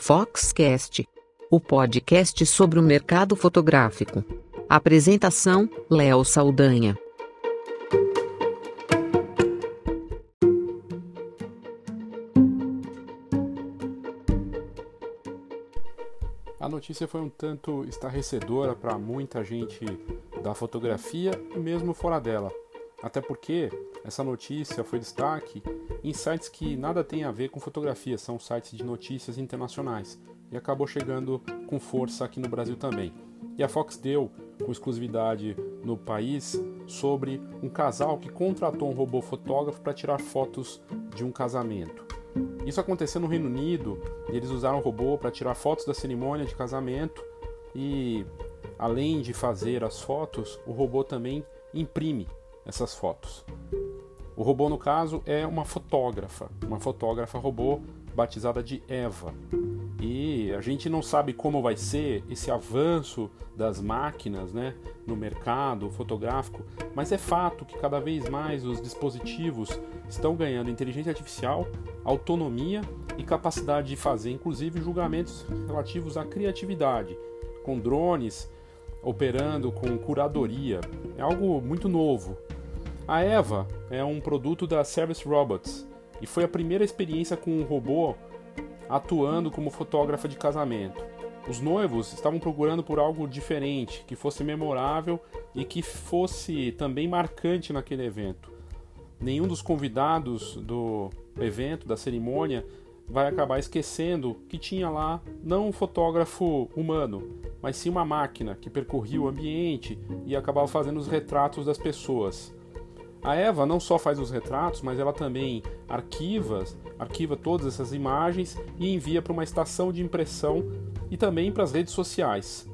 Foxcast, o podcast sobre o mercado fotográfico. Apresentação: Léo Saldanha. A notícia foi um tanto estarrecedora para muita gente da fotografia e mesmo fora dela. Até porque essa notícia foi destaque em sites que nada tem a ver com fotografia, são sites de notícias internacionais e acabou chegando com força aqui no Brasil também. E a Fox deu com exclusividade no país sobre um casal que contratou um robô fotógrafo para tirar fotos de um casamento. Isso aconteceu no Reino Unido eles usaram o robô para tirar fotos da cerimônia de casamento e além de fazer as fotos, o robô também imprime essas fotos. O robô, no caso, é uma fotógrafa, uma fotógrafa robô batizada de Eva. E a gente não sabe como vai ser esse avanço das máquinas né, no mercado fotográfico, mas é fato que cada vez mais os dispositivos estão ganhando inteligência artificial, autonomia e capacidade de fazer, inclusive, julgamentos relativos à criatividade, com drones operando com curadoria. É algo muito novo a Eva é um produto da Service Robots e foi a primeira experiência com um robô atuando como fotógrafa de casamento. Os noivos estavam procurando por algo diferente, que fosse memorável e que fosse também marcante naquele evento. Nenhum dos convidados do evento, da cerimônia, vai acabar esquecendo que tinha lá não um fotógrafo humano, mas sim uma máquina que percorria o ambiente e acabava fazendo os retratos das pessoas. A Eva não só faz os retratos, mas ela também arquiva, arquiva todas essas imagens e envia para uma estação de impressão e também para as redes sociais.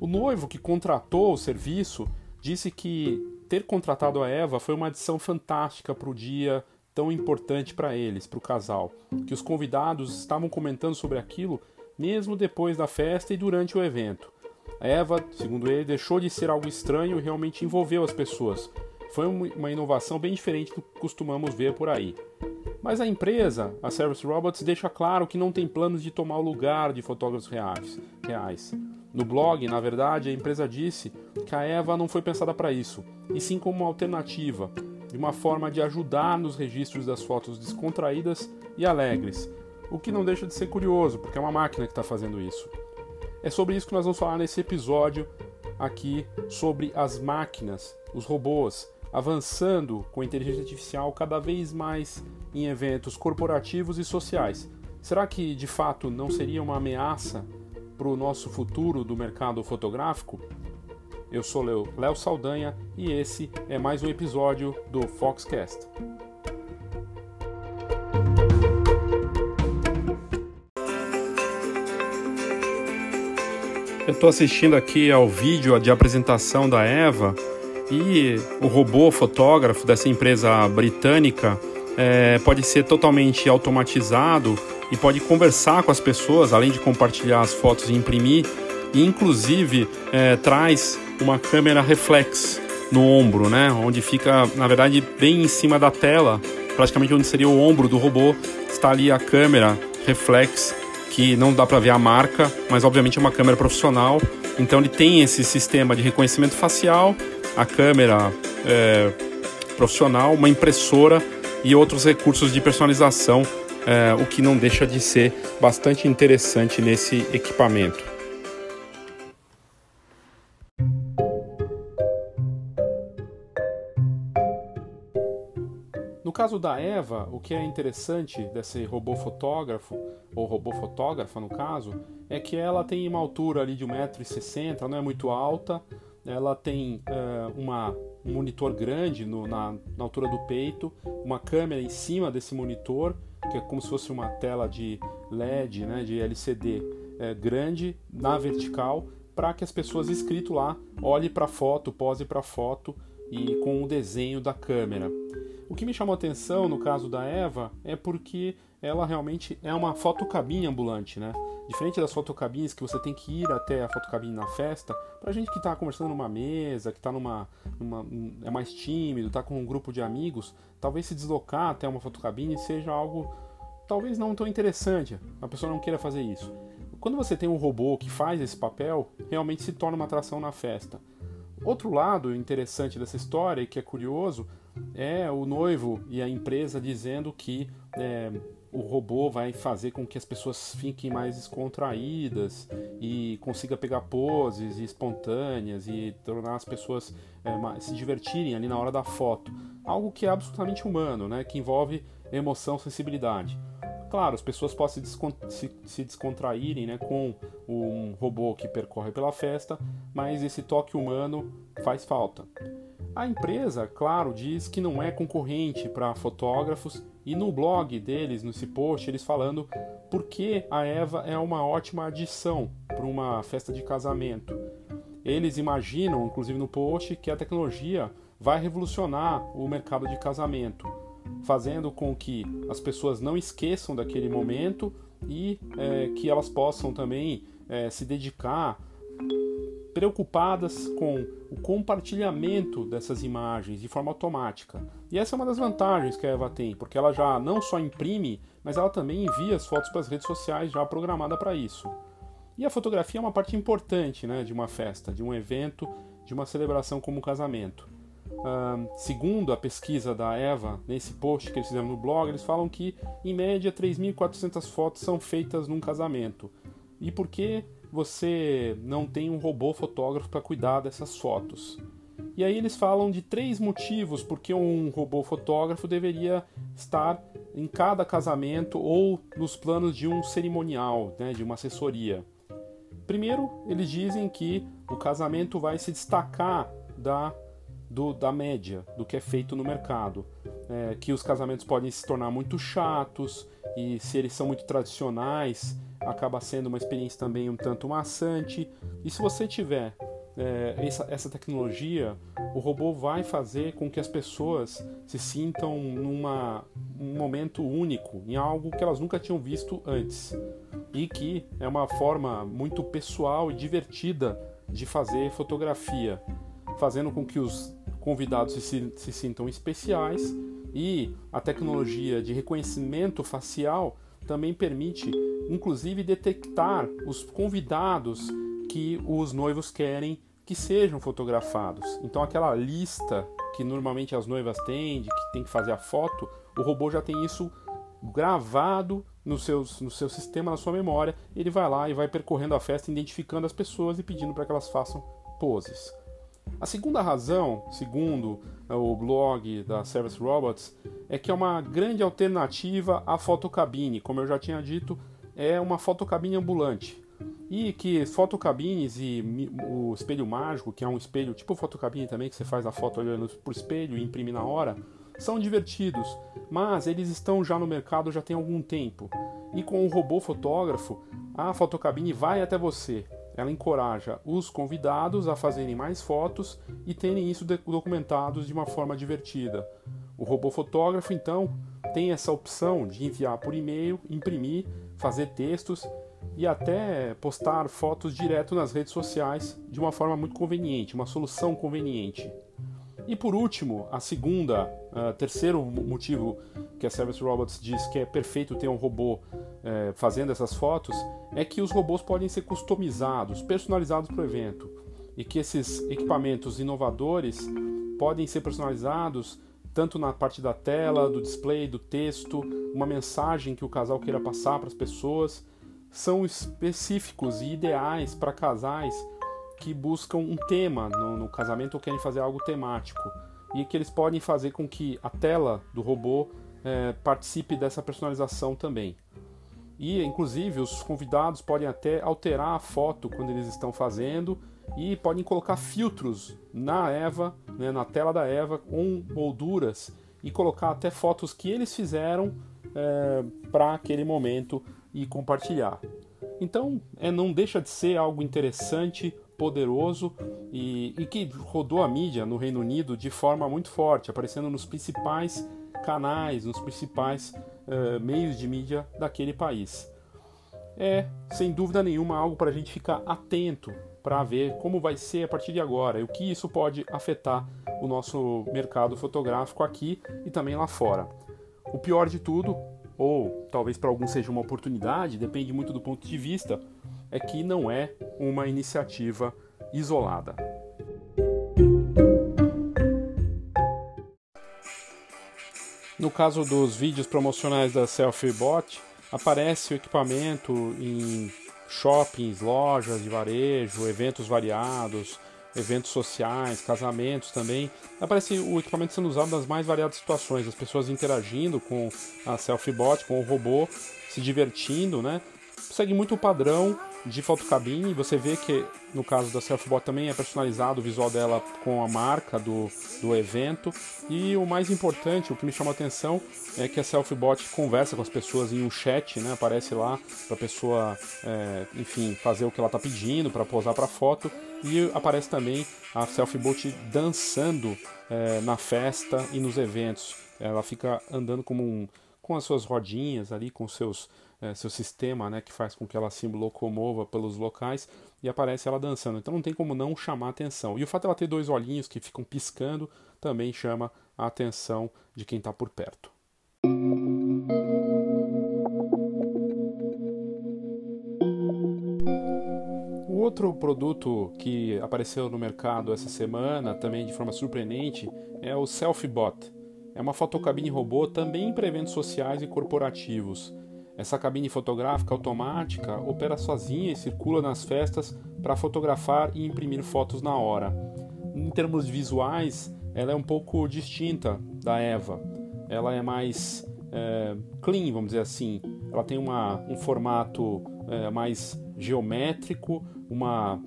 O noivo que contratou o serviço disse que ter contratado a Eva foi uma adição fantástica para o dia tão importante para eles, para o casal, que os convidados estavam comentando sobre aquilo mesmo depois da festa e durante o evento. A Eva, segundo ele, deixou de ser algo estranho e realmente envolveu as pessoas, foi uma inovação bem diferente do que costumamos ver por aí. Mas a empresa, a Service Robots, deixa claro que não tem planos de tomar o lugar de fotógrafos reais. No blog, na verdade, a empresa disse que a Eva não foi pensada para isso, e sim como uma alternativa, de uma forma de ajudar nos registros das fotos descontraídas e alegres, o que não deixa de ser curioso, porque é uma máquina que está fazendo isso. É sobre isso que nós vamos falar nesse episódio aqui sobre as máquinas, os robôs, avançando com inteligência artificial cada vez mais em eventos corporativos e sociais. Será que de fato não seria uma ameaça para o nosso futuro do mercado fotográfico? Eu sou Léo Saldanha e esse é mais um episódio do Foxcast. Eu estou assistindo aqui ao vídeo de apresentação da Eva e o robô fotógrafo dessa empresa britânica é, pode ser totalmente automatizado e pode conversar com as pessoas, além de compartilhar as fotos e imprimir, e inclusive é, traz uma câmera reflex no ombro, né? Onde fica, na verdade, bem em cima da tela, praticamente onde seria o ombro do robô, está ali a câmera reflex que não dá para ver a marca, mas obviamente é uma câmera profissional. Então ele tem esse sistema de reconhecimento facial a câmera é, profissional, uma impressora e outros recursos de personalização, é, o que não deixa de ser bastante interessante nesse equipamento. No caso da Eva, o que é interessante desse robô fotógrafo, ou robô fotógrafa no caso, é que ela tem uma altura ali de 1,60m, não é muito alta, ela tem uh, uma, um monitor grande no, na, na, altura do peito, uma câmera em cima desse monitor, que é como se fosse uma tela de LED, né, de LCD é, grande na vertical, para que as pessoas escrito lá olhem para a foto, pose para a foto e com o desenho da câmera. O que me chamou a atenção no caso da Eva é porque ela realmente é uma fotocabine ambulante, né? Diferente das fotocabines que você tem que ir até a fotocabine na festa, pra gente que tá conversando numa mesa, que tá numa, numa é mais tímido, tá com um grupo de amigos, talvez se deslocar até uma fotocabine seja algo talvez não tão interessante, a pessoa não queira fazer isso. Quando você tem um robô que faz esse papel, realmente se torna uma atração na festa. Outro lado interessante dessa história, e que é curioso, é o noivo e a empresa dizendo que é, o robô vai fazer com que as pessoas fiquem mais descontraídas e consiga pegar poses espontâneas e tornar as pessoas é, se divertirem ali na hora da foto. Algo que é absolutamente humano, né? que envolve emoção, sensibilidade. Claro, as pessoas podem se, descontraírem né, com um robô que percorre pela festa, mas esse toque humano faz falta. A empresa, claro, diz que não é concorrente para fotógrafos e no blog deles, nesse post, eles falando por que a Eva é uma ótima adição para uma festa de casamento. Eles imaginam, inclusive no post, que a tecnologia vai revolucionar o mercado de casamento fazendo com que as pessoas não esqueçam daquele momento e é, que elas possam também é, se dedicar preocupadas com o compartilhamento dessas imagens de forma automática. E essa é uma das vantagens que a Eva tem, porque ela já não só imprime, mas ela também envia as fotos para as redes sociais já programada para isso. E a fotografia é uma parte importante né, de uma festa, de um evento, de uma celebração como um casamento. Uh, segundo a pesquisa da Eva, nesse post que eles fizeram no blog, eles falam que em média 3.400 fotos são feitas num casamento. E por que você não tem um robô fotógrafo para cuidar dessas fotos? E aí eles falam de três motivos porque um robô fotógrafo deveria estar em cada casamento ou nos planos de um cerimonial, né, de uma assessoria. Primeiro, eles dizem que o casamento vai se destacar da do, da média do que é feito no mercado. É, que os casamentos podem se tornar muito chatos e se eles são muito tradicionais, acaba sendo uma experiência também um tanto maçante. E se você tiver é, essa, essa tecnologia, o robô vai fazer com que as pessoas se sintam numa um momento único, em algo que elas nunca tinham visto antes. E que é uma forma muito pessoal e divertida de fazer fotografia, fazendo com que os convidados se, se sintam especiais e a tecnologia de reconhecimento facial também permite, inclusive, detectar os convidados que os noivos querem que sejam fotografados. Então, aquela lista que normalmente as noivas têm, de que tem que fazer a foto, o robô já tem isso gravado no, seus, no seu sistema, na sua memória. Ele vai lá e vai percorrendo a festa, identificando as pessoas e pedindo para que elas façam poses. A segunda razão, segundo né, o blog da Service Robots, é que é uma grande alternativa à fotocabine. Como eu já tinha dito, é uma fotocabine ambulante. E que fotocabines e o espelho mágico, que é um espelho tipo fotocabine também, que você faz a foto olhando para o espelho e imprime na hora, são divertidos, mas eles estão já no mercado já tem algum tempo. E com o robô fotógrafo, a fotocabine vai até você. Ela encoraja os convidados a fazerem mais fotos e terem isso documentados de uma forma divertida. O robô fotógrafo, então, tem essa opção de enviar por e-mail, imprimir, fazer textos e até postar fotos direto nas redes sociais de uma forma muito conveniente, uma solução conveniente. E por último, a segunda, uh, terceiro motivo que a Service Robots diz que é perfeito ter um robô uh, fazendo essas fotos é que os robôs podem ser customizados, personalizados para o evento. E que esses equipamentos inovadores podem ser personalizados tanto na parte da tela, do display, do texto, uma mensagem que o casal queira passar para as pessoas, são específicos e ideais para casais que buscam um tema no, no casamento ou querem fazer algo temático. E que eles podem fazer com que a tela do robô é, participe dessa personalização também. E, inclusive, os convidados podem até alterar a foto quando eles estão fazendo e podem colocar filtros na Eva, né, na tela da Eva, com molduras e colocar até fotos que eles fizeram é, para aquele momento e compartilhar. Então, é, não deixa de ser algo interessante poderoso e, e, que rodou a mídia no Reino Unido de forma muito forte, aparecendo nos principais canais, nos principais uh, meios de mídia daquele país. É, sem dúvida nenhuma, algo para a gente ficar atento para ver como vai ser a partir de agora e o que isso pode afetar o nosso mercado fotográfico aqui e também lá fora. O pior de tudo ou talvez para alguns seja uma oportunidade, depende muito do ponto de vista, é que não é uma iniciativa isolada. No caso dos vídeos promocionais da SelfieBot, aparece o equipamento em shoppings, lojas de varejo, eventos variados, eventos sociais, casamentos também. Aparece o equipamento sendo usado nas mais variadas situações, as pessoas interagindo com a selfie-bot, com o robô, se divertindo, né? Segue muito o padrão de fotocabine. Você vê que no caso da Selfbot também é personalizado o visual dela com a marca do, do evento. E o mais importante, o que me chama a atenção, é que a Selfbot conversa com as pessoas em um chat, né? Aparece lá para a pessoa, é, enfim, fazer o que ela está pedindo, para posar para foto. E aparece também a Selfbot dançando é, na festa e nos eventos. Ela fica andando como um, com as suas rodinhas ali, com seus é, seu sistema, né, que faz com que ela se locomova pelos locais e aparece ela dançando. Então não tem como não chamar atenção. E o fato de ela ter dois olhinhos que ficam piscando também chama a atenção de quem está por perto. O outro produto que apareceu no mercado essa semana, também de forma surpreendente, é o SelfieBot. É uma fotocabine robô também para eventos sociais e corporativos. Essa cabine fotográfica automática opera sozinha e circula nas festas para fotografar e imprimir fotos na hora. Em termos visuais, ela é um pouco distinta da Eva. Ela é mais é, clean, vamos dizer assim. Ela tem uma, um formato é, mais geométrico, uma,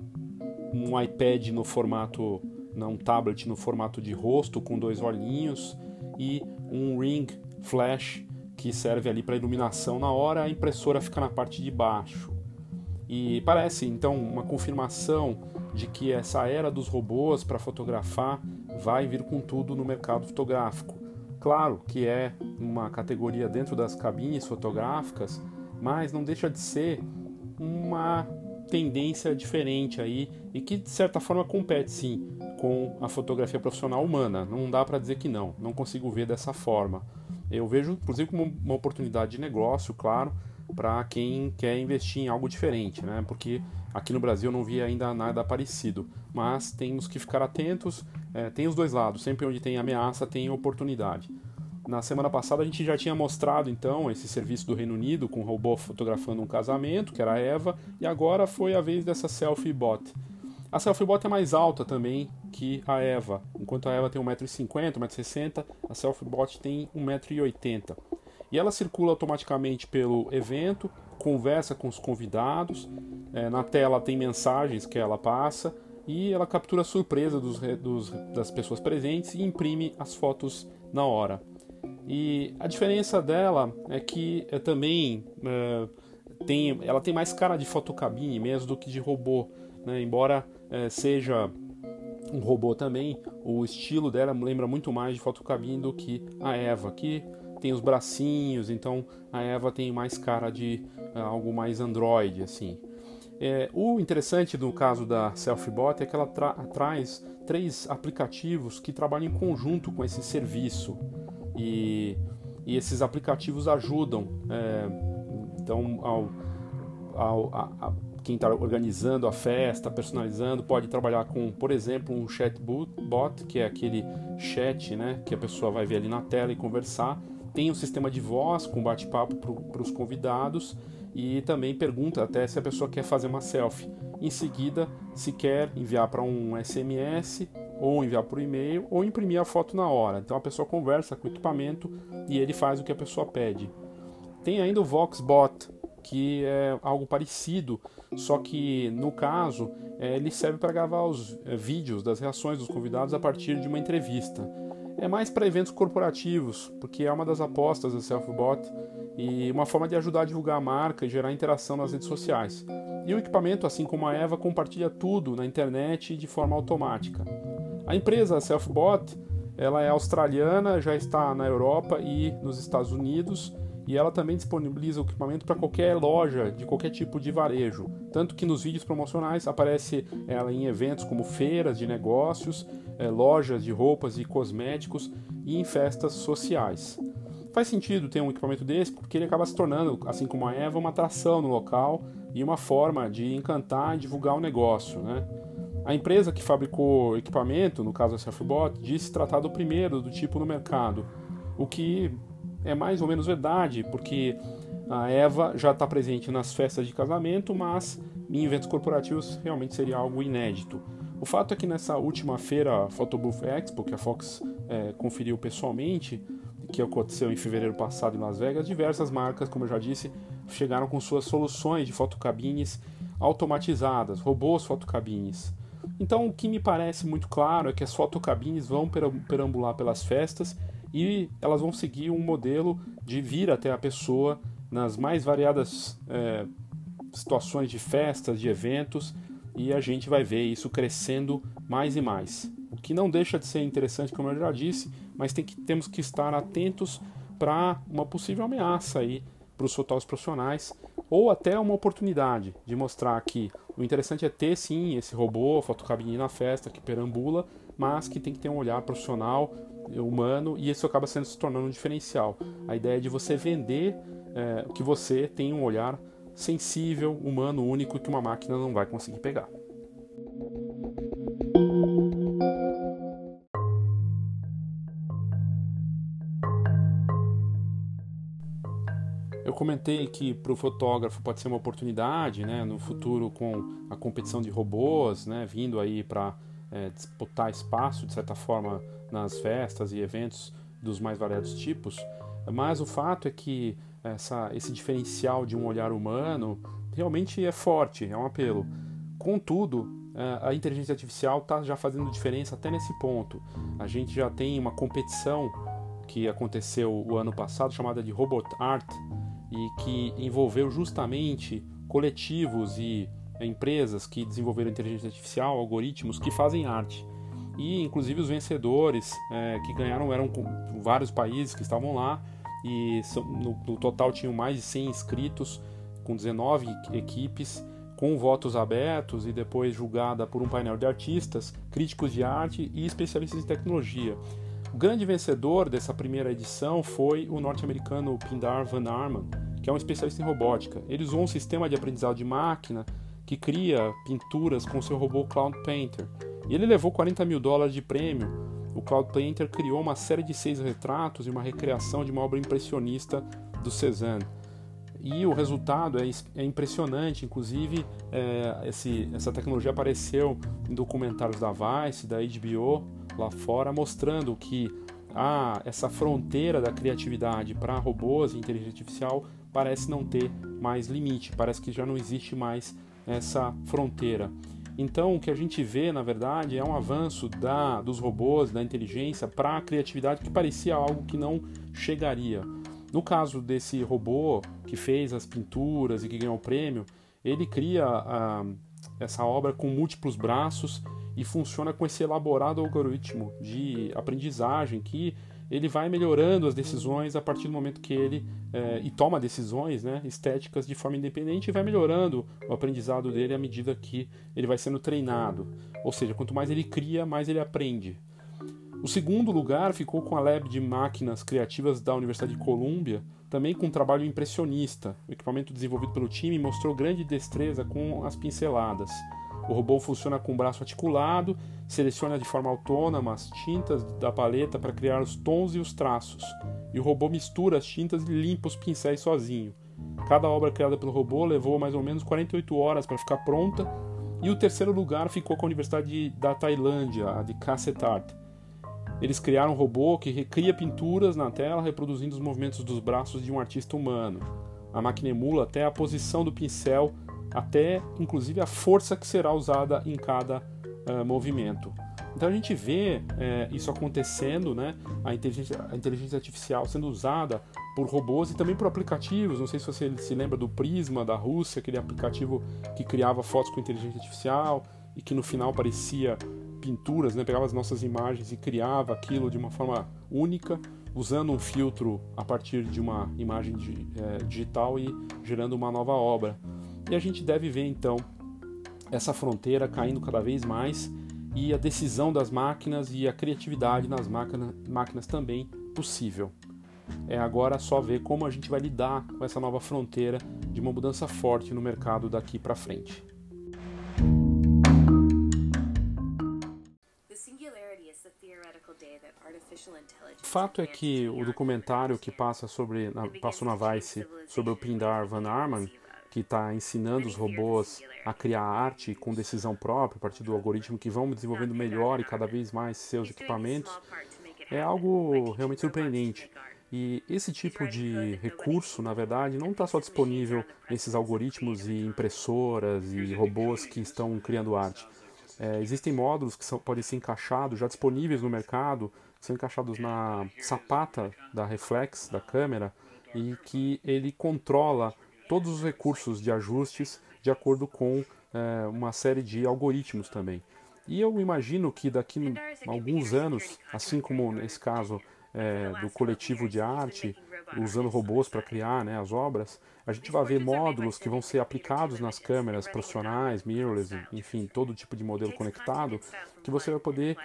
um iPad no formato, não, um tablet no formato de rosto com dois olhinhos e um ring flash que serve ali para iluminação na hora, a impressora fica na parte de baixo. E parece então uma confirmação de que essa era dos robôs para fotografar vai vir com tudo no mercado fotográfico. Claro que é uma categoria dentro das cabines fotográficas, mas não deixa de ser uma tendência diferente aí e que de certa forma compete sim com a fotografia profissional humana. Não dá para dizer que não, não consigo ver dessa forma. Eu vejo, inclusive, como uma oportunidade de negócio, claro, para quem quer investir em algo diferente, né? Porque aqui no Brasil eu não vi ainda nada parecido. Mas temos que ficar atentos, é, tem os dois lados, sempre onde tem ameaça tem oportunidade. Na semana passada a gente já tinha mostrado então esse serviço do Reino Unido com um robô fotografando um casamento, que era a Eva, e agora foi a vez dessa selfie bot. A Selfie-Bot é mais alta também que a Eva. Enquanto a Eva tem 1,50m, 1,60m, a Selfie-Bot tem 1,80m. E ela circula automaticamente pelo evento, conversa com os convidados, é, na tela tem mensagens que ela passa e ela captura a surpresa dos, dos, das pessoas presentes e imprime as fotos na hora. E a diferença dela é que é também é, tem, ela tem mais cara de fotocabine mesmo do que de robô. Né? Embora é, seja um robô também, o estilo dela lembra muito mais de fotocabine do que a Eva, que tem os bracinhos, então a Eva tem mais cara de uh, algo mais Android, assim. É, o interessante no caso da SelfieBot é que ela tra traz três aplicativos que trabalham em conjunto com esse serviço e, e esses aplicativos ajudam é, então ao, ao a, quem está organizando a festa, personalizando, pode trabalhar com, por exemplo, um chatbot, que é aquele chat né, que a pessoa vai ver ali na tela e conversar. Tem um sistema de voz com bate-papo para os convidados e também pergunta até se a pessoa quer fazer uma selfie. Em seguida, se quer enviar para um SMS ou enviar por e-mail ou imprimir a foto na hora. Então a pessoa conversa com o equipamento e ele faz o que a pessoa pede. Tem ainda o VoxBot, que é algo parecido, só que no caso é, ele serve para gravar os é, vídeos das reações dos convidados a partir de uma entrevista. É mais para eventos corporativos, porque é uma das apostas da Selfbot e uma forma de ajudar a divulgar a marca e gerar interação nas redes sociais. E o equipamento, assim como a Eva, compartilha tudo na internet de forma automática. A empresa Selfbot ela é australiana, já está na Europa e nos Estados Unidos e ela também disponibiliza o equipamento para qualquer loja de qualquer tipo de varejo. Tanto que nos vídeos promocionais aparece ela em eventos como feiras de negócios, é, lojas de roupas e cosméticos e em festas sociais. faz sentido ter um equipamento desse, porque ele acaba se tornando, assim como a Eva, uma atração no local e uma forma de encantar e divulgar o negócio. Né? A empresa que fabricou o equipamento, no caso a Surfbot, disse tratar do primeiro do tipo no mercado, o que é mais ou menos verdade, porque a Eva já está presente nas festas de casamento, mas em eventos corporativos realmente seria algo inédito. O fato é que nessa última feira Photobooth Expo, que a Fox é, conferiu pessoalmente, que aconteceu em fevereiro passado em Las Vegas, diversas marcas, como eu já disse, chegaram com suas soluções de fotocabines automatizadas, robôs fotocabines. Então, o que me parece muito claro é que as fotocabines vão perambular pelas festas e elas vão seguir um modelo de vir até a pessoa nas mais variadas é, situações de festas, de eventos, e a gente vai ver isso crescendo mais e mais. O que não deixa de ser interessante, como eu já disse, mas tem que, temos que estar atentos para uma possível ameaça aí para os fotógrafos profissionais ou até uma oportunidade de mostrar que o interessante é ter sim esse robô, fotocabine na festa que perambula, mas que tem que ter um olhar profissional, humano e isso acaba sendo se tornando um diferencial. A ideia é de você vender é, que você tem um olhar sensível, humano, único que uma máquina não vai conseguir pegar. Eu comentei que para o fotógrafo pode ser uma oportunidade, né, no futuro com a competição de robôs, né, vindo aí para é, disputar espaço de certa forma nas festas e eventos dos mais variados tipos. Mas o fato é que essa, esse diferencial de um olhar humano realmente é forte, é um apelo. Contudo, é, a inteligência artificial está já fazendo diferença até nesse ponto. A gente já tem uma competição que aconteceu o ano passado chamada de Robot Art e que envolveu justamente coletivos e empresas que desenvolveram inteligência artificial, algoritmos que fazem arte. E inclusive os vencedores é, que ganharam eram vários países que estavam lá e no, no total tinham mais de 100 inscritos, com 19 equipes, com votos abertos e depois julgada por um painel de artistas, críticos de arte e especialistas em tecnologia. O grande vencedor dessa primeira edição foi o norte-americano Pindar Van Arman, que é um especialista em robótica. Ele usou um sistema de aprendizado de máquina que cria pinturas com seu robô Cloud Painter. E ele levou 40 mil dólares de prêmio o Cloud Painter criou uma série de seis retratos e uma recriação de uma obra impressionista do Cézanne. E o resultado é, é impressionante, inclusive é, esse, essa tecnologia apareceu em documentários da Vice, da HBO lá fora, mostrando que ah, essa fronteira da criatividade para robôs e inteligência artificial parece não ter mais limite, parece que já não existe mais essa fronteira. Então, o que a gente vê, na verdade, é um avanço da, dos robôs, da inteligência, para a criatividade que parecia algo que não chegaria. No caso desse robô que fez as pinturas e que ganhou o prêmio, ele cria a, essa obra com múltiplos braços e funciona com esse elaborado algoritmo de aprendizagem que ele vai melhorando as decisões a partir do momento que ele é, e toma decisões né, estéticas de forma independente e vai melhorando o aprendizado dele à medida que ele vai sendo treinado. Ou seja, quanto mais ele cria, mais ele aprende. O segundo lugar ficou com a Lab de Máquinas Criativas da Universidade de Colômbia, também com um trabalho impressionista. O equipamento desenvolvido pelo time mostrou grande destreza com as pinceladas. O robô funciona com o braço articulado, seleciona de forma autônoma as tintas da paleta para criar os tons e os traços, e o robô mistura as tintas e limpa os pincéis sozinho. Cada obra criada pelo robô levou mais ou menos 48 horas para ficar pronta, e o terceiro lugar ficou com a Universidade da Tailândia, a de Art. Eles criaram um robô que recria pinturas na tela reproduzindo os movimentos dos braços de um artista humano. A máquina emula até a posição do pincel até inclusive a força que será usada em cada uh, movimento. Então a gente vê é, isso acontecendo, né? A inteligência, a inteligência artificial sendo usada por robôs e também por aplicativos. Não sei se você se lembra do Prisma da Rússia, aquele aplicativo que criava fotos com inteligência artificial e que no final parecia pinturas, né? Pegava as nossas imagens e criava aquilo de uma forma única, usando um filtro a partir de uma imagem de, é, digital e gerando uma nova obra. E a gente deve ver então essa fronteira caindo cada vez mais e a decisão das máquinas e a criatividade nas máquina, máquinas também possível. é agora só ver como a gente vai lidar com essa nova fronteira de uma mudança forte no mercado daqui para frente. O fato é que o documentário que passa sobre, na, passou na Vice sobre o Pindar Van Arman, que está ensinando os robôs a criar arte com decisão própria a partir do algoritmo que vão desenvolvendo melhor e cada vez mais seus equipamentos, é algo realmente surpreendente. E esse tipo de recurso, na verdade, não está só disponível nesses algoritmos e impressoras e robôs que estão criando arte. É, existem módulos que são, podem ser encaixados, já disponíveis no mercado, são encaixados na sapata da reflex da câmera e que ele controla todos os recursos de ajustes de acordo com é, uma série de algoritmos também. E eu imagino que daqui a alguns anos, assim como nesse caso é, do coletivo de arte, usando robôs para criar né, as obras, a gente vai ver módulos que vão ser aplicados nas câmeras profissionais, mirrorless, enfim, todo tipo de modelo conectado, que você vai poder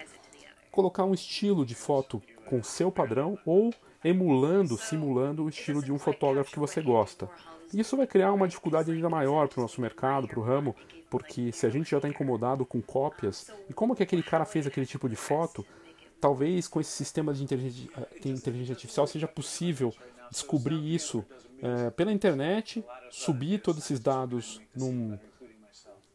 colocar um estilo de foto com seu padrão ou emulando, simulando o estilo de um fotógrafo que você gosta. Isso vai criar uma dificuldade ainda maior para o nosso mercado, para o ramo, porque se a gente já está incomodado com cópias, e como que aquele cara fez aquele tipo de foto, talvez com esse sistema de inteligência, de inteligência artificial seja possível descobrir isso é, pela internet, subir todos esses dados num,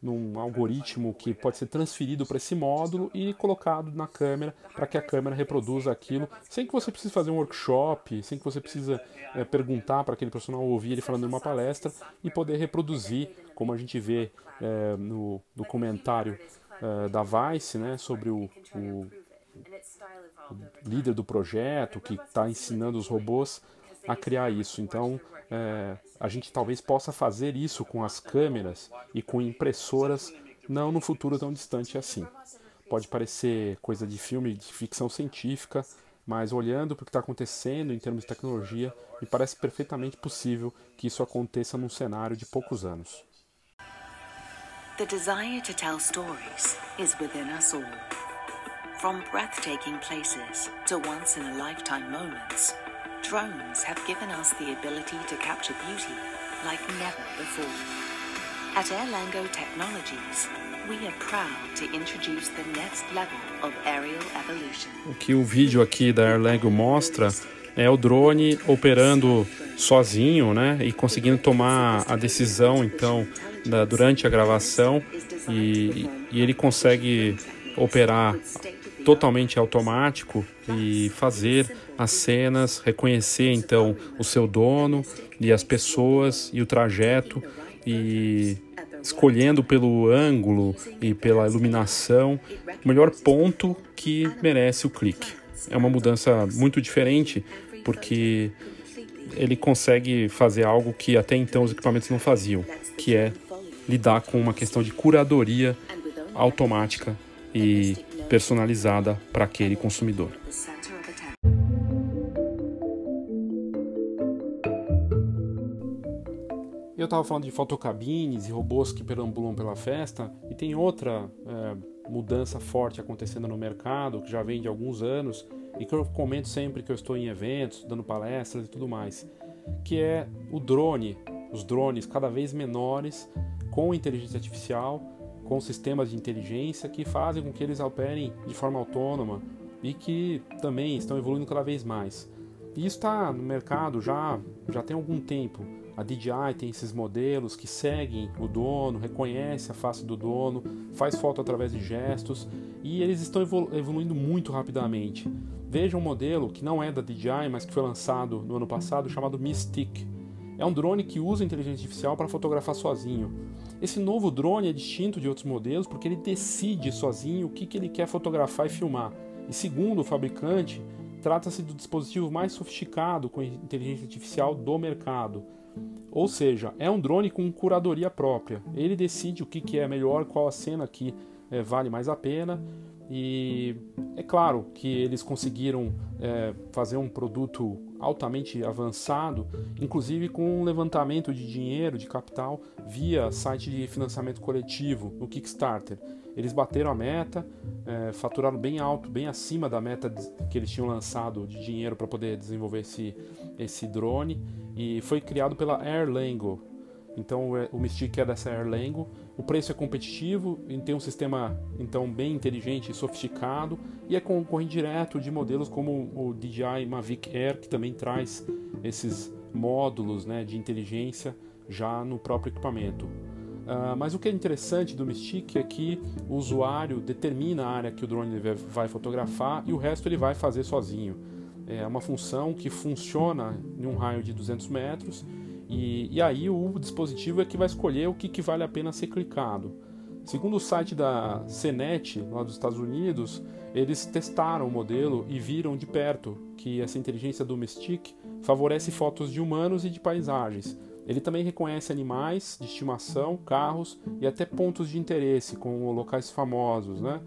num algoritmo que pode ser transferido para esse módulo e colocado na câmera para que a câmera reproduza aquilo, sem que você precise fazer um workshop, sem que você precisa é, perguntar para aquele profissional ouvir ele falando em uma palestra e poder reproduzir, como a gente vê é, no documentário é, da Vice, né, sobre o, o, o líder do projeto que está ensinando os robôs a criar isso. Então, é, a gente talvez possa fazer isso com as câmeras e com impressoras, não no futuro tão distante assim. Pode parecer coisa de filme de ficção científica, mas olhando para o que está acontecendo em termos de tecnologia, me parece perfeitamente possível que isso aconteça num cenário de poucos anos. The desire to tell stories is within us all. From breathtaking places to once in a lifetime moments. Drones have given us the ability to capture beauty like never before. At Erlango Technologies, we are proud to introduce the next level of aerial evolution. O que o vídeo aqui da Erlango mostra é o drone operando sozinho, né, e conseguindo tomar a decisão então da, durante a gravação e, e ele consegue operar totalmente automático e fazer as cenas, reconhecer então o seu dono e as pessoas e o trajeto e escolhendo pelo ângulo e pela iluminação o melhor ponto que merece o clique. É uma mudança muito diferente porque ele consegue fazer algo que até então os equipamentos não faziam, que é lidar com uma questão de curadoria automática e personalizada para aquele consumidor. Eu estava falando de fotocabines e robôs que perambulam pela festa, e tem outra é, mudança forte acontecendo no mercado, que já vem de alguns anos, e que eu comento sempre que eu estou em eventos, dando palestras e tudo mais, que é o drone, os drones cada vez menores, com inteligência artificial, com sistemas de inteligência que fazem com que eles operem de forma autônoma e que também estão evoluindo cada vez mais. E isso está no mercado já, já tem algum tempo. A DJI tem esses modelos que seguem o dono, reconhece a face do dono, faz foto através de gestos e eles estão evoluindo muito rapidamente. Veja um modelo que não é da DJI, mas que foi lançado no ano passado, chamado Mystic. É um drone que usa inteligência artificial para fotografar sozinho. Esse novo drone é distinto de outros modelos porque ele decide sozinho o que, que ele quer fotografar e filmar. E segundo o fabricante, trata-se do dispositivo mais sofisticado com inteligência artificial do mercado. Ou seja, é um drone com curadoria própria. Ele decide o que, que é melhor, qual a cena que é, vale mais a pena. E é claro que eles conseguiram é, fazer um produto altamente avançado, inclusive com um levantamento de dinheiro, de capital, via site de financiamento coletivo, no Kickstarter. Eles bateram a meta, é, faturaram bem alto, bem acima da meta que eles tinham lançado de dinheiro para poder desenvolver esse, esse drone, e foi criado pela Airlango, então é, o Mystic é dessa Erlango. O preço é competitivo, tem um sistema então bem inteligente e sofisticado e é concorrente direto de modelos como o DJI Mavic Air, que também traz esses módulos né, de inteligência já no próprio equipamento. Uh, mas o que é interessante do Mystic é que o usuário determina a área que o drone vai fotografar e o resto ele vai fazer sozinho. É uma função que funciona em um raio de 200 metros e, e aí o dispositivo é que vai escolher o que, que vale a pena ser clicado. Segundo o site da CNET, lá dos Estados Unidos, eles testaram o modelo e viram de perto que essa inteligência do Mystic favorece fotos de humanos e de paisagens. Ele também reconhece animais de estimação, carros e até pontos de interesse, como locais famosos. Né?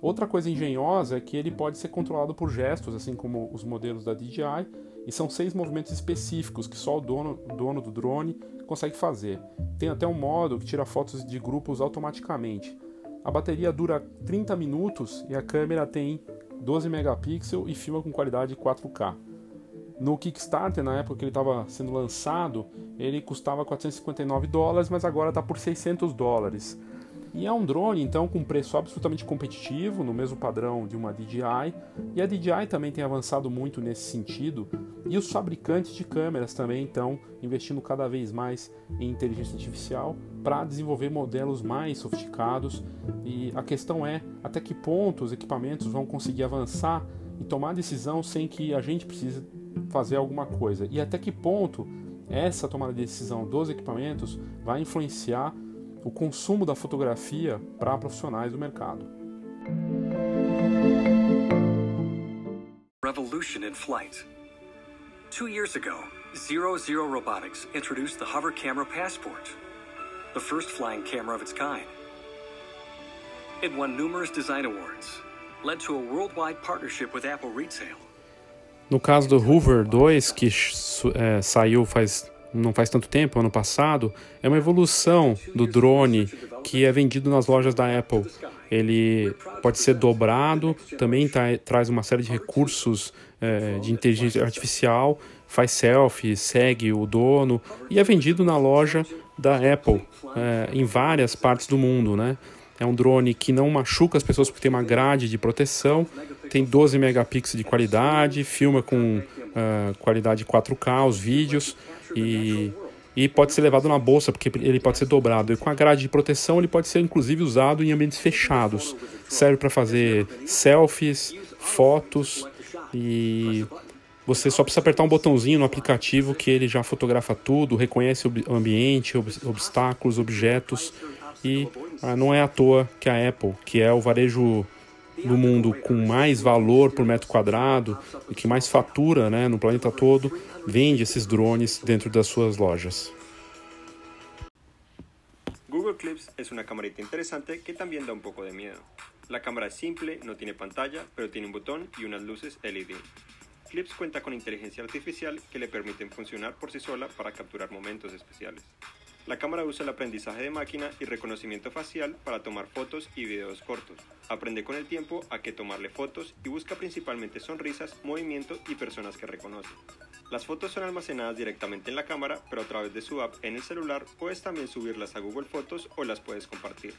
Outra coisa engenhosa é que ele pode ser controlado por gestos, assim como os modelos da DJI, e são seis movimentos específicos que só o dono, dono do drone consegue fazer. Tem até um modo que tira fotos de grupos automaticamente. A bateria dura 30 minutos e a câmera tem 12 megapixels e filma com qualidade 4K. No Kickstarter, na época que ele estava sendo lançado, ele custava 459 dólares, mas agora está por 600 dólares. E é um drone, então, com preço absolutamente competitivo, no mesmo padrão de uma DJI. E a DJI também tem avançado muito nesse sentido. E os fabricantes de câmeras também estão investindo cada vez mais em inteligência artificial para desenvolver modelos mais sofisticados. E a questão é até que ponto os equipamentos vão conseguir avançar e tomar decisão sem que a gente precise fazer alguma coisa. E até que ponto essa tomada de decisão dos equipamentos vai influenciar o consumo da fotografia para profissionais do mercado. Revolution in flight. Two years ago, Zero Zero Robotics introduced the Hover Camera Passport, the first flying camera of its kind. It won numerous design awards, led to a worldwide partnership with Apple Retail. No caso do Hoover 2, que é, saiu faz não faz tanto tempo, ano passado, é uma evolução do drone que é vendido nas lojas da Apple. Ele pode ser dobrado, também traz uma série de recursos é, de inteligência artificial, faz selfie, segue o dono e é vendido na loja da Apple é, em várias partes do mundo, né? É um drone que não machuca as pessoas porque tem uma grade de proteção, tem 12 megapixels de qualidade, filma com uh, qualidade 4K os vídeos e, e pode ser levado na bolsa, porque ele pode ser dobrado. E com a grade de proteção, ele pode ser inclusive usado em ambientes fechados. Serve para fazer selfies, fotos e você só precisa apertar um botãozinho no aplicativo que ele já fotografa tudo, reconhece o ambiente, obstáculos, objetos. E ah, não é à toa que a Apple, que é o varejo do mundo com mais valor por metro quadrado e que mais fatura né, no planeta todo, vende esses drones dentro das suas lojas. Google Clips es una camarita interesante que también da un poco de miedo. La cámara es simple, no tiene pantalla, pero tiene un botón y unas luces LED. Clips cuenta con inteligencia artificial que le permiten funcionar por sí sola para capturar momentos especiales. La cámara usa el aprendizaje de máquina y reconocimiento facial para tomar fotos y videos cortos. Aprende con el tiempo a qué tomarle fotos y busca principalmente sonrisas, movimiento y personas que reconoce. Las fotos son almacenadas directamente en la cámara, pero a través de su app en el celular puedes también subirlas a Google Fotos o las puedes compartir.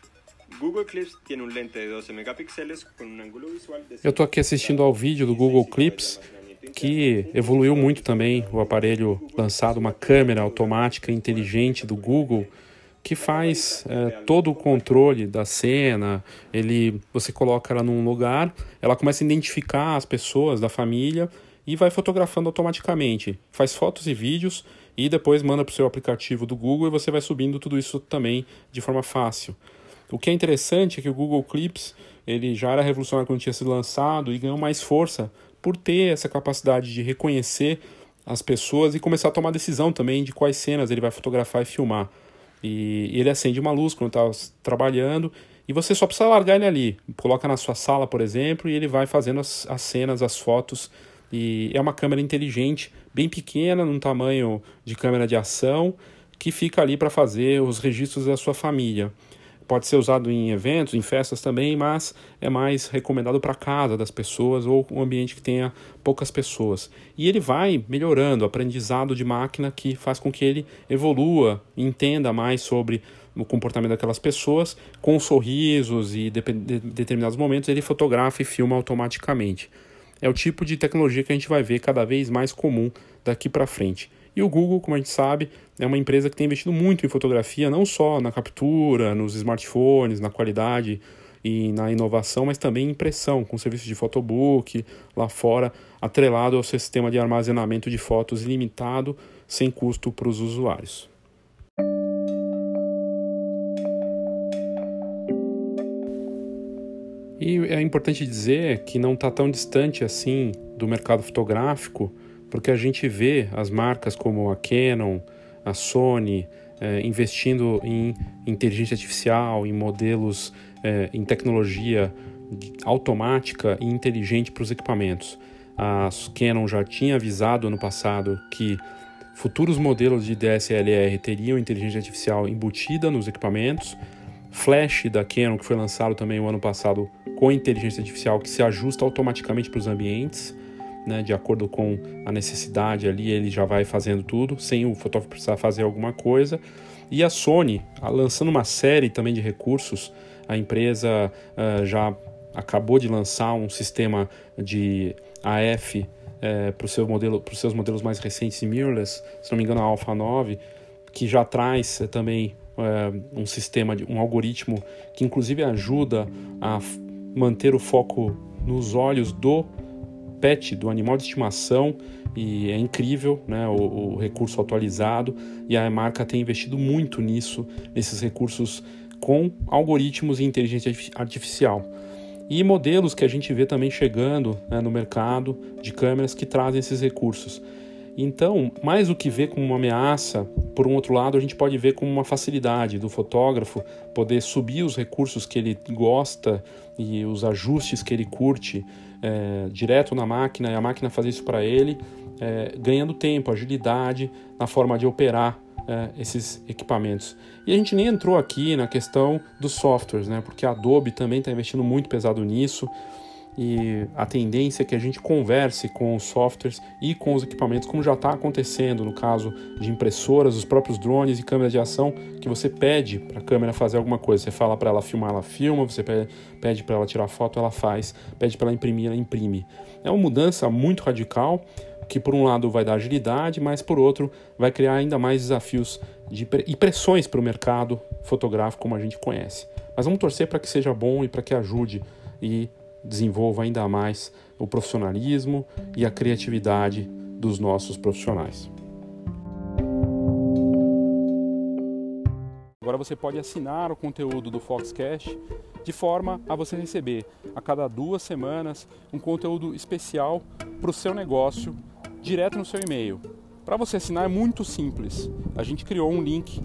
Google Clips tiene un lente de 12 megapíxeles con un ángulo visual de... Eu estou aqui assistindo ao vídeo do Google Clips que evoluiu muito também o aparelho lançado, uma câmera automática inteligente do Google que faz é, todo o controle da cena. Ele, você coloca ela num lugar, ela começa a identificar as pessoas da família e vai fotografando automaticamente. Faz fotos e vídeos e depois manda para o seu aplicativo do Google e você vai subindo tudo isso também de forma fácil. O que é interessante é que o Google Clips ele já era revolucionário quando tinha sido lançado e ganhou mais força por ter essa capacidade de reconhecer as pessoas e começar a tomar decisão também de quais cenas ele vai fotografar e filmar. E, ele acende uma luz quando está trabalhando e você só precisa largar ele ali. Coloca na sua sala, por exemplo, e ele vai fazendo as, as cenas, as fotos E é uma câmera inteligente, bem pequena, num tamanho de câmera de ação, que fica ali para fazer os registros da sua família. Pode ser usado em eventos, em festas também, mas é mais recomendado para casa das pessoas ou um ambiente que tenha poucas pessoas. E ele vai melhorando aprendizado de máquina que faz com que ele evolua entenda mais sobre o comportamento daquelas pessoas, com sorrisos e de, de determinados momentos ele fotografa e filma automaticamente. É o tipo de tecnologia que a gente vai ver cada vez mais comum daqui para frente. E o Google, como a gente sabe, é uma empresa que tem investido muito em fotografia, não só na captura, nos smartphones, na qualidade e na inovação, mas também em impressão, com serviço de photobook lá fora, atrelado ao sistema de armazenamento de fotos ilimitado, sem custo para os usuários. E é importante dizer que não está tão distante assim do mercado fotográfico porque a gente vê as marcas como a Canon, a Sony, é, investindo em inteligência artificial, em modelos, é, em tecnologia automática e inteligente para os equipamentos. A Canon já tinha avisado ano passado que futuros modelos de DSLR teriam inteligência artificial embutida nos equipamentos. Flash da Canon, que foi lançado também o ano passado com inteligência artificial que se ajusta automaticamente para os ambientes né, de acordo com a necessidade ali, ele já vai fazendo tudo, sem o fotógrafo precisar fazer alguma coisa. E a Sony, lançando uma série também de recursos, a empresa uh, já acabou de lançar um sistema de AF uh, para seu modelo, os seus modelos mais recentes mirrorless, se não me engano a Alpha 9, que já traz uh, também um sistema, de, um algoritmo que inclusive ajuda a manter o foco nos olhos do pet, do animal de estimação, e é incrível né, o, o, recurso atualizado, e a marca tem investido muito nisso, nesses recursos com algoritmos e inteligência artificial. E modelos que a gente vê também chegando né, no mercado de câmeras que trazem esses recursos. Então, mais do que ver como uma ameaça, por um outro lado, a gente pode ver como uma facilidade do fotógrafo poder subir os recursos que ele gosta e os ajustes que ele curte é, direto na máquina e a máquina fazer isso para ele, é, ganhando tempo, agilidade na forma de operar é, esses equipamentos. E a gente nem entrou aqui na questão dos softwares, né? Porque a Adobe também está investindo muito pesado nisso e a tendência é que a gente converse com os softwares e com os equipamentos, como já está acontecendo no caso de impressoras, os próprios drones e câmeras de ação, que você pede para a câmera fazer alguma coisa. Você fala para ela filmar, ela filma, você pede para ela tirar foto, ela faz, pede para ela imprimir, ela imprime. É uma mudança muito radical que por um lado vai dar agilidade, mas por outro vai criar ainda mais desafios de, e pressões para o mercado fotográfico como a gente conhece. Mas vamos torcer para que seja bom e para que ajude e desenvolva ainda mais o profissionalismo e a criatividade dos nossos profissionais. Agora você pode assinar o conteúdo do Foxcast de forma a você receber a cada duas semanas um conteúdo especial para o seu negócio direto no seu e-mail. Para você assinar é muito simples. A gente criou um link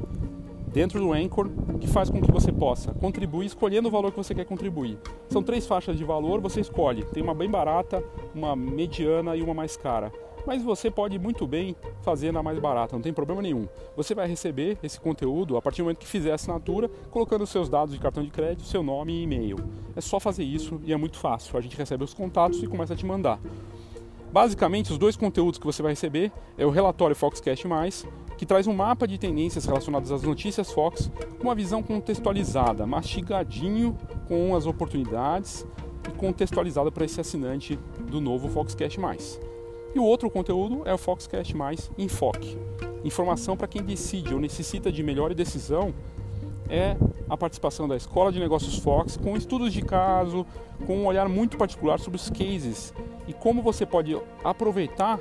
dentro do Anchor que faz com que você possa contribuir escolhendo o valor que você quer contribuir. São três faixas de valor, você escolhe. Tem uma bem barata, uma mediana e uma mais cara. Mas você pode muito bem fazer na mais barata, não tem problema nenhum. Você vai receber esse conteúdo a partir do momento que fizer a assinatura, colocando seus dados de cartão de crédito, seu nome e e-mail. É só fazer isso e é muito fácil. A gente recebe os contatos e começa a te mandar. Basicamente, os dois conteúdos que você vai receber é o relatório Foxcast+, que traz um mapa de tendências relacionadas às notícias Fox com uma visão contextualizada, mastigadinho com as oportunidades e contextualizada para esse assinante do novo Foxcast+. E o outro conteúdo é o Foxcast+, Enfoque. Informação para quem decide ou necessita de melhor decisão é a participação da Escola de Negócios Fox com estudos de caso, com um olhar muito particular sobre os cases e como você pode aproveitar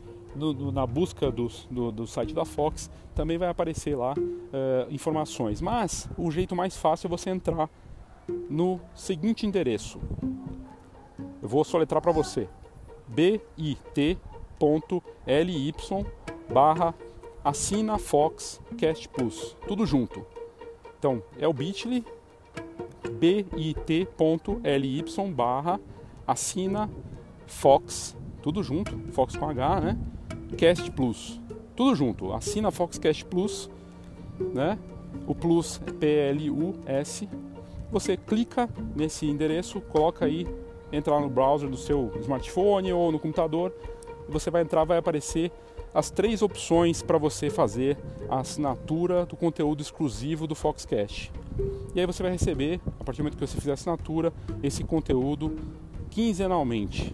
No, no, na busca do, do, do, site da Fox também vai aparecer lá uh, informações. Mas o jeito mais fácil é você entrar no seguinte endereço. Eu vou soletrar para você: bit.ly barra assina Fox Cast Plus. Tudo junto. Então é o bit.ly bit.ly barra assina Fox, tudo junto, Fox com H, né? Cast Plus, tudo junto, assina Fox Cast Plus, né? O Plus é P-L-U-S. Você clica nesse endereço, coloca aí, entra lá no browser do seu smartphone ou no computador, você vai entrar, vai aparecer as três opções para você fazer a assinatura do conteúdo exclusivo do Foxcast. E aí você vai receber, a partir do momento que você fizer a assinatura, esse conteúdo quinzenalmente,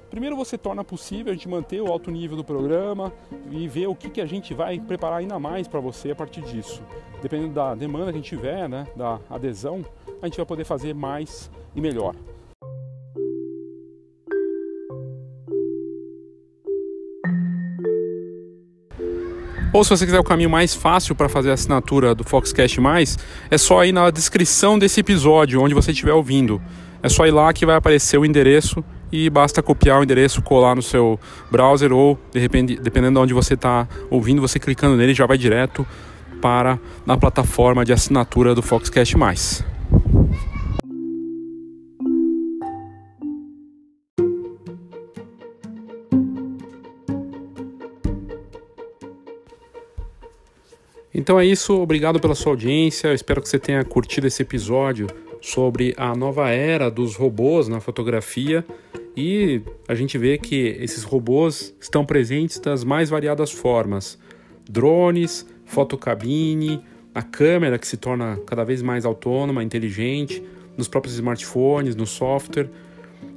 primeiro você torna possível a gente manter o alto nível do programa e ver o que, que a gente vai preparar ainda mais para você a partir disso. Dependendo da demanda que a gente tiver, né, da adesão, a gente vai poder fazer mais e melhor. Ou se você quiser o caminho mais fácil para fazer a assinatura do Foxcast Mais, é só ir na descrição desse episódio, onde você estiver ouvindo. É só ir lá que vai aparecer o endereço e basta copiar o endereço, colar no seu browser ou, de repente, dependendo de onde você está ouvindo, você clicando nele já vai direto para na plataforma de assinatura do Foxcast+. Então é isso, obrigado pela sua audiência. Eu espero que você tenha curtido esse episódio sobre a nova era dos robôs na fotografia e a gente vê que esses robôs estão presentes das mais variadas formas: drones, fotocabine, a câmera que se torna cada vez mais autônoma, inteligente, nos próprios smartphones, no software.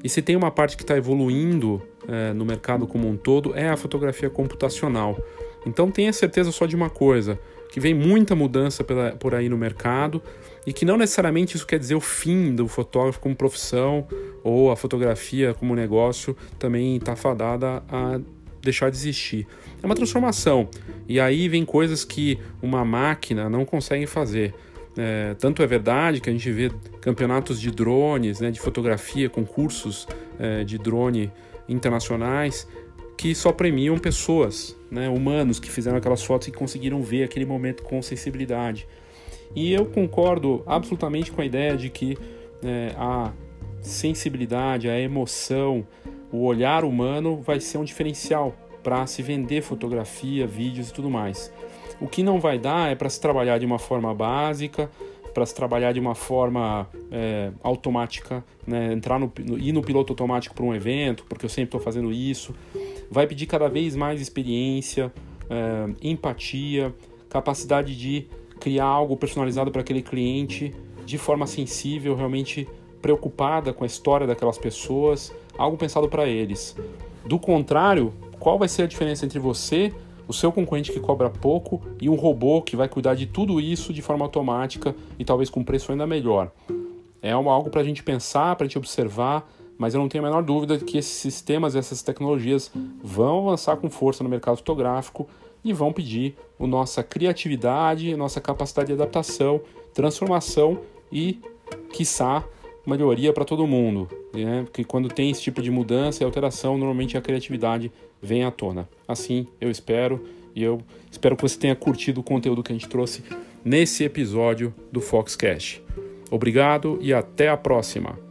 E se tem uma parte que está evoluindo é, no mercado como um todo é a fotografia computacional. Então tenha certeza só de uma coisa: que vem muita mudança pela, por aí no mercado e que não necessariamente isso quer dizer o fim do fotógrafo como profissão ou a fotografia como negócio também está fadada a deixar de existir. É uma transformação e aí vem coisas que uma máquina não consegue fazer. É, tanto é verdade que a gente vê campeonatos de drones, né, de fotografia, concursos é, de drone internacionais que só premiam pessoas, né, humanos que fizeram aquelas fotos e conseguiram ver aquele momento com sensibilidade. E eu concordo absolutamente com a ideia de que é, a sensibilidade, a emoção, o olhar humano vai ser um diferencial para se vender fotografia, vídeos e tudo mais. O que não vai dar é para se trabalhar de uma forma básica, para se trabalhar de uma forma é, automática, né? entrar no, no, ir no piloto automático para um evento, porque eu sempre estou fazendo isso. Vai pedir cada vez mais experiência, é, empatia, capacidade de criar algo personalizado para aquele cliente de forma sensível, realmente preocupada com a história daquelas pessoas, algo pensado para eles. Do contrário, qual vai ser a diferença entre você o seu concorrente que cobra pouco e um robô que vai cuidar de tudo isso de forma automática e talvez com preço ainda melhor. É algo para a gente pensar, para a gente observar, mas eu não tenho a menor dúvida que esses sistemas, essas tecnologias vão avançar com força no mercado fotográfico e vão pedir a nossa criatividade, a nossa capacidade de adaptação, transformação e, quiçá, melhoria para todo mundo. Né? Porque quando tem esse tipo de mudança e alteração, normalmente a criatividade vem à tona. Assim eu espero e eu espero que você tenha curtido o conteúdo que a gente trouxe nesse episódio do Foxcast. Obrigado e até a próxima!